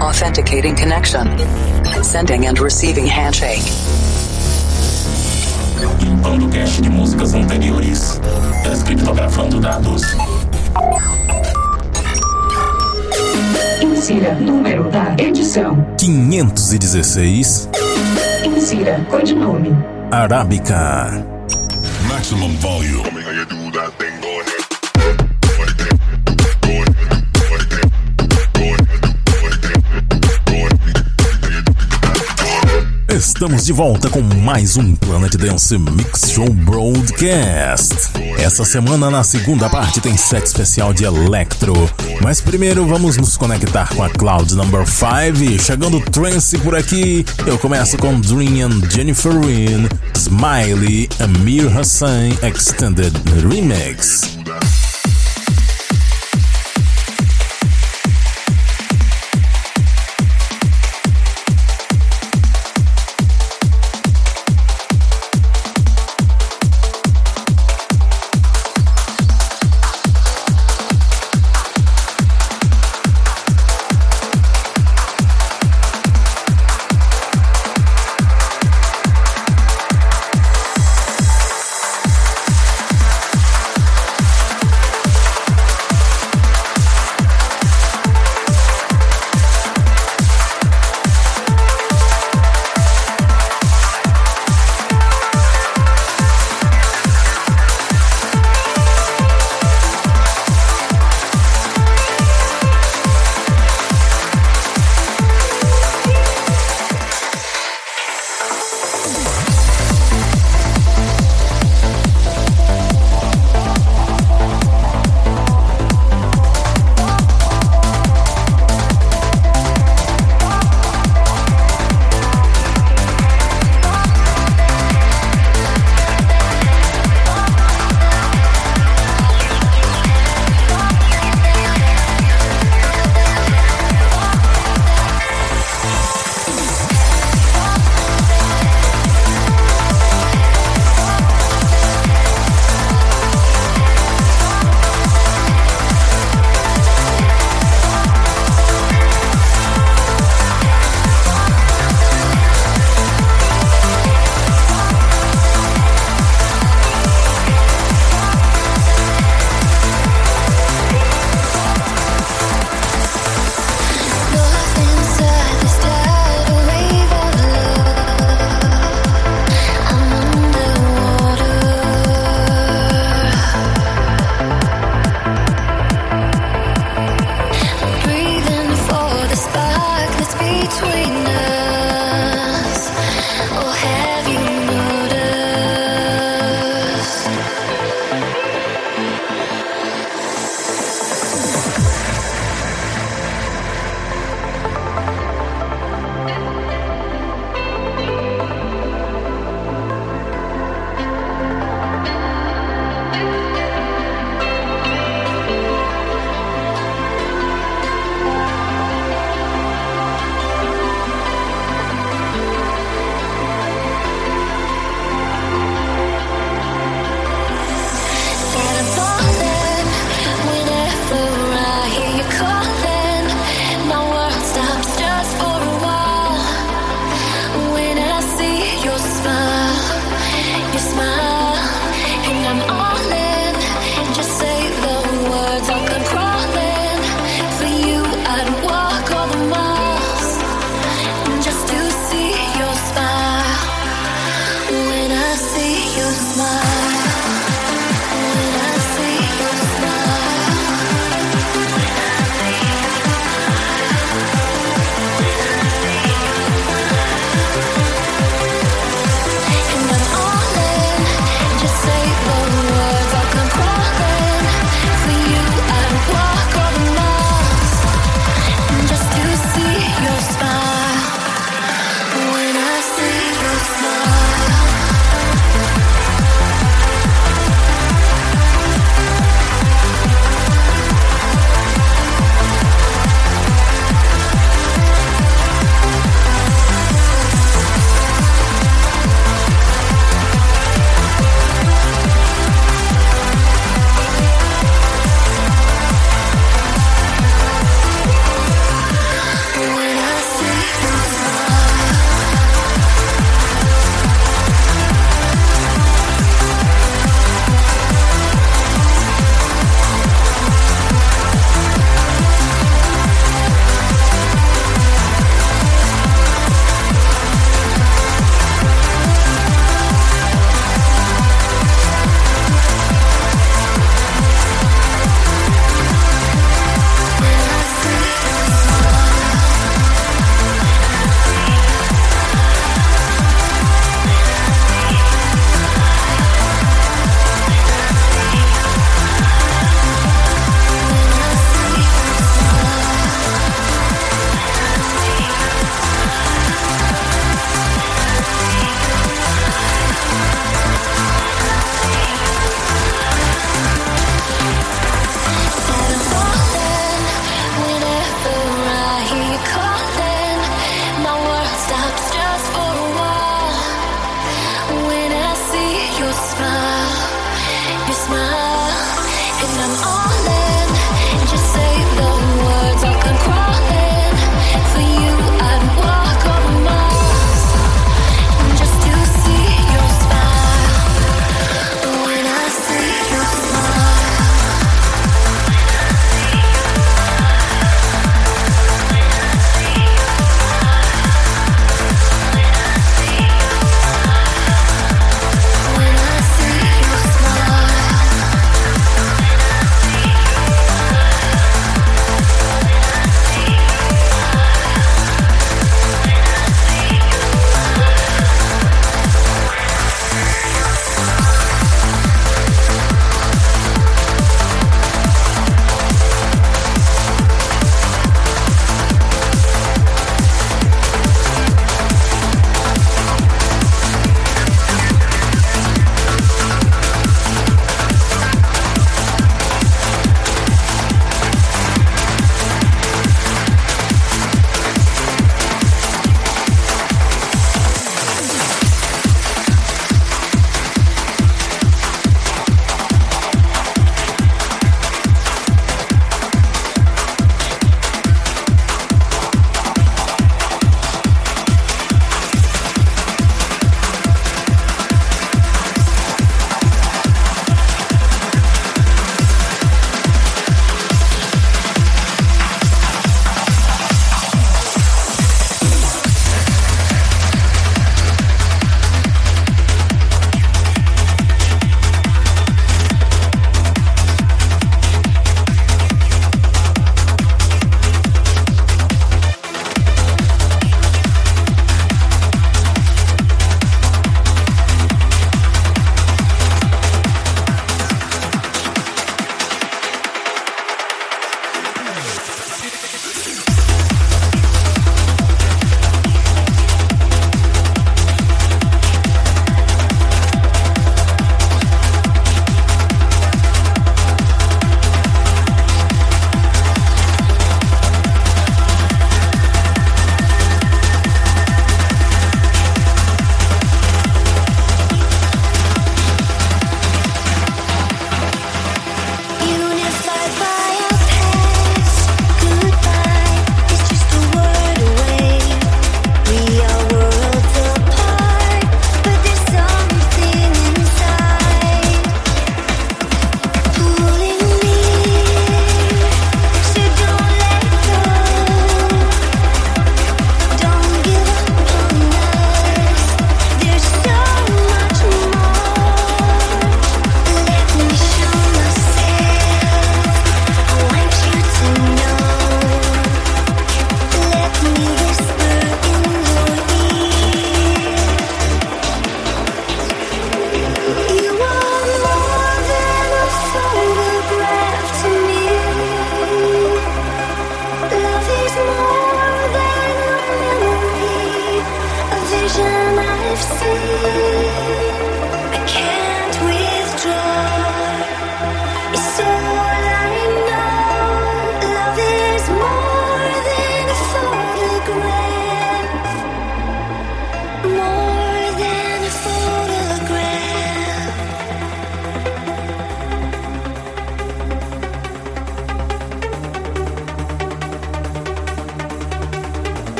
Authenticating connection. Sending and receiving handshake. Limpando cache de músicas anteriores. Descriptografando dados. Insira número da edição. 516 Insira codinome. Arábica. Maximum volume. Estamos de volta com mais um Planet Dance Mix Show Broadcast. Essa semana, na segunda parte, tem set especial de Electro. Mas primeiro vamos nos conectar com a Cloud Number 5. Chegando Trance por aqui, eu começo com Dream and Jennifer Wynn, Smiley, Amir Hassan Extended Remix.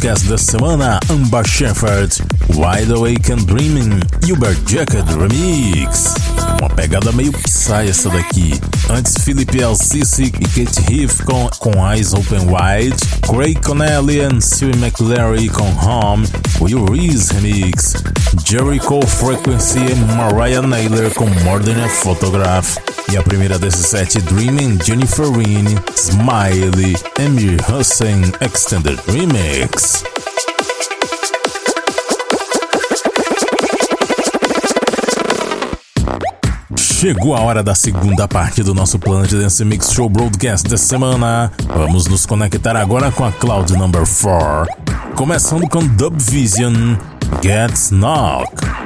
Broadcast dessa semana, Amber Shepherd, Wide Awake and Dreaming, Uber Jacket Remix. Uma pegada meio sai essa daqui. Antes, Philip Alcici e Kate Heath com, com Eyes Open Wide, Craig Connelly e Sue McLary com Home, Will Reese Remix, Jericho Frequency e Mariah Naylor com a Photograph. E a primeira desse set, Dreaming Jennifer Reen, Smiley, Emir Hussein Extended Remix. Chegou a hora da segunda parte do nosso Planet Dance Mix Show Broadcast dessa semana. Vamos nos conectar agora com a Cloud Number 4. Começando com Dub Vision, Get Knock.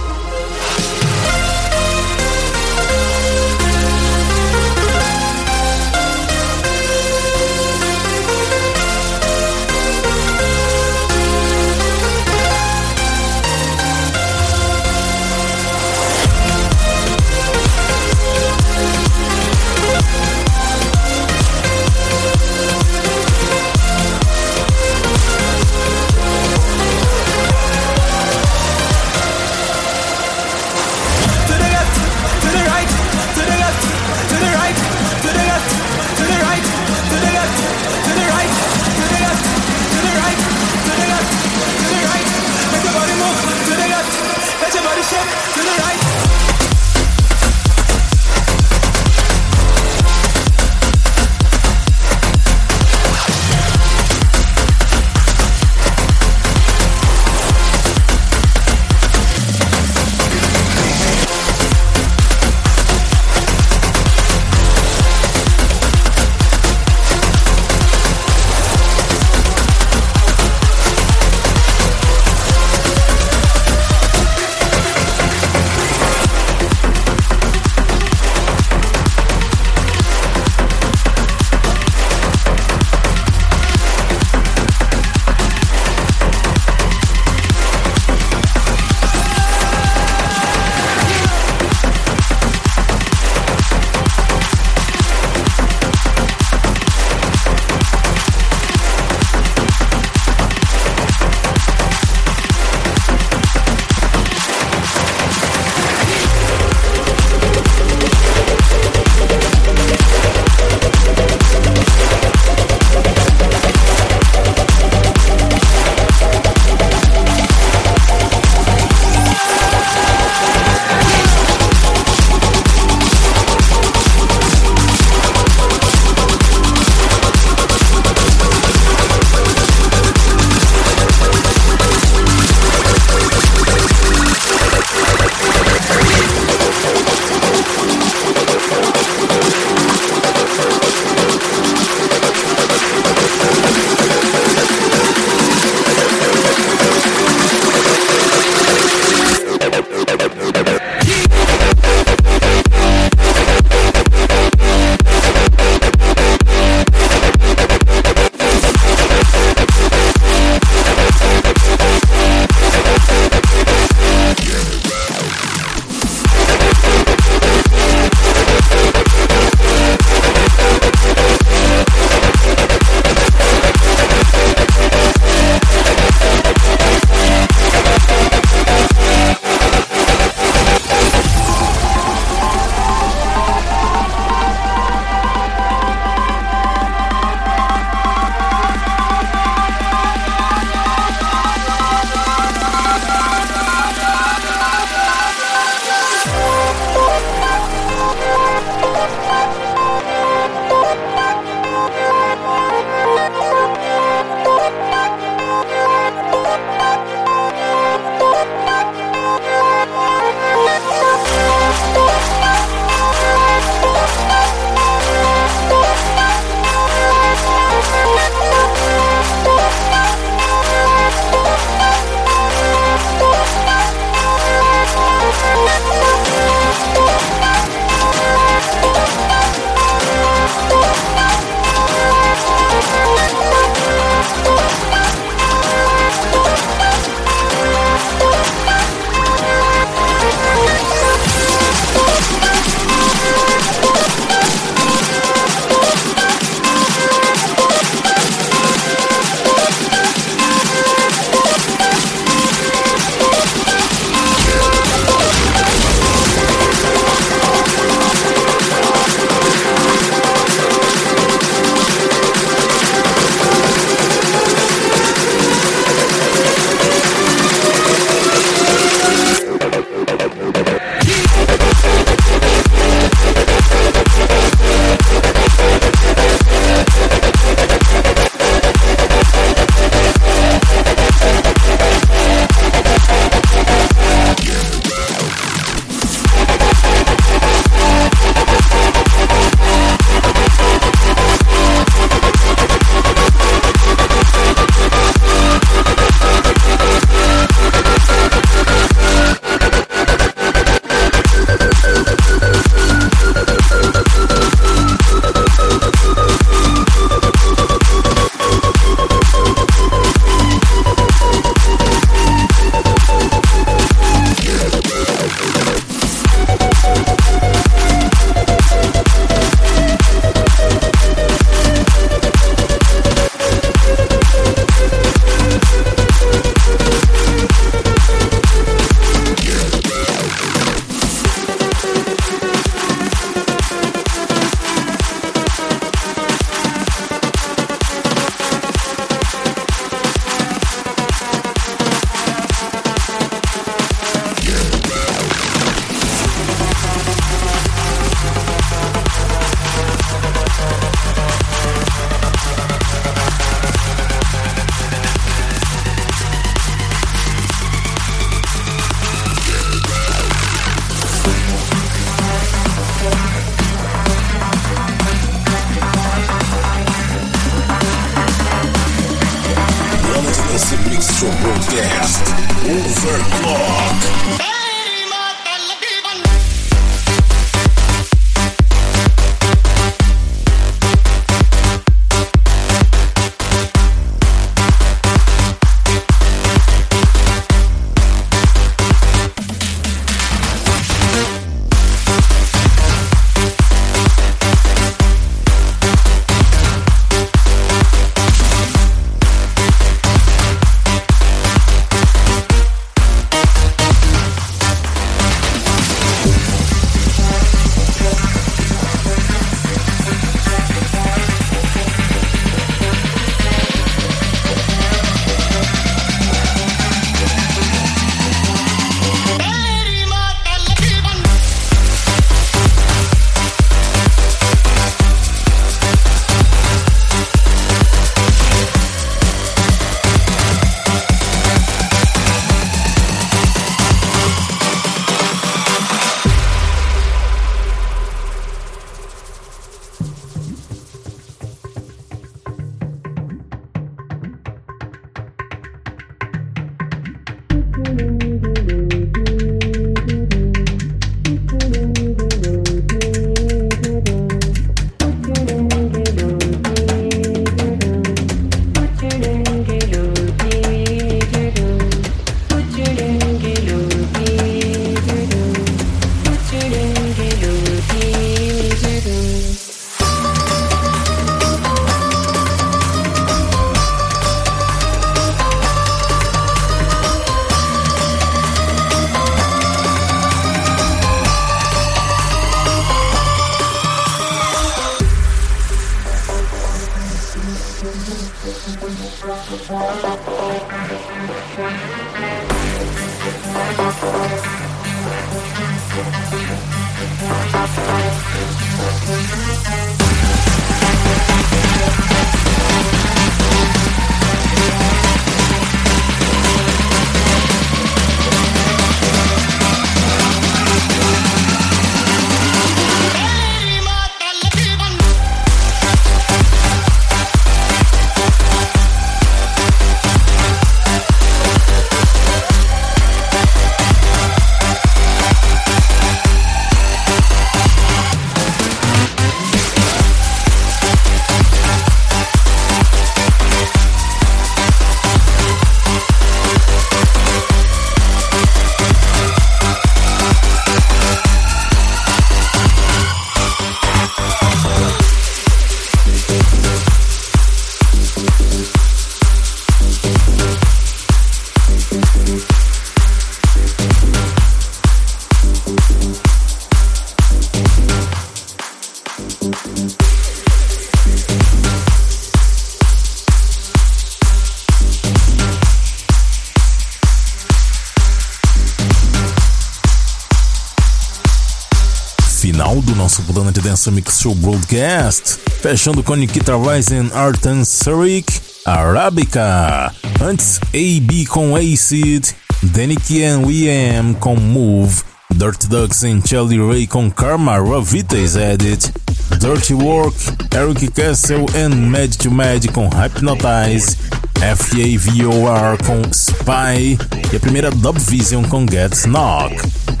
Mix Show Broadcast, fechando com Nikita Rising, Artan Surik, Arabica. Antes, AB com Acid, Danny and We com Move, Dirt Ducks e Charlie Ray com Karma, Ravita's Edit, Dirty Work, Eric Castle and Mad to Mad com Hypnotize, FAVOR com Spy e a primeira Dub Vision com Get Knock.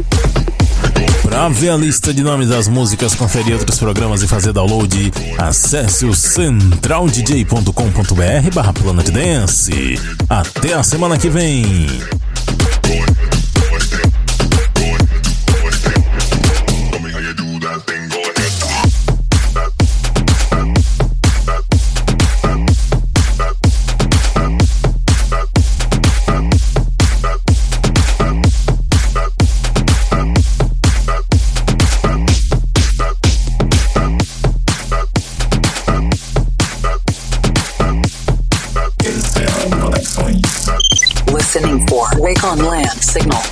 Para ver a lista de nomes das músicas, conferir outros programas e fazer download, acesse o centraldj.com.br barra Planet Dance. Até a semana que vem! signal.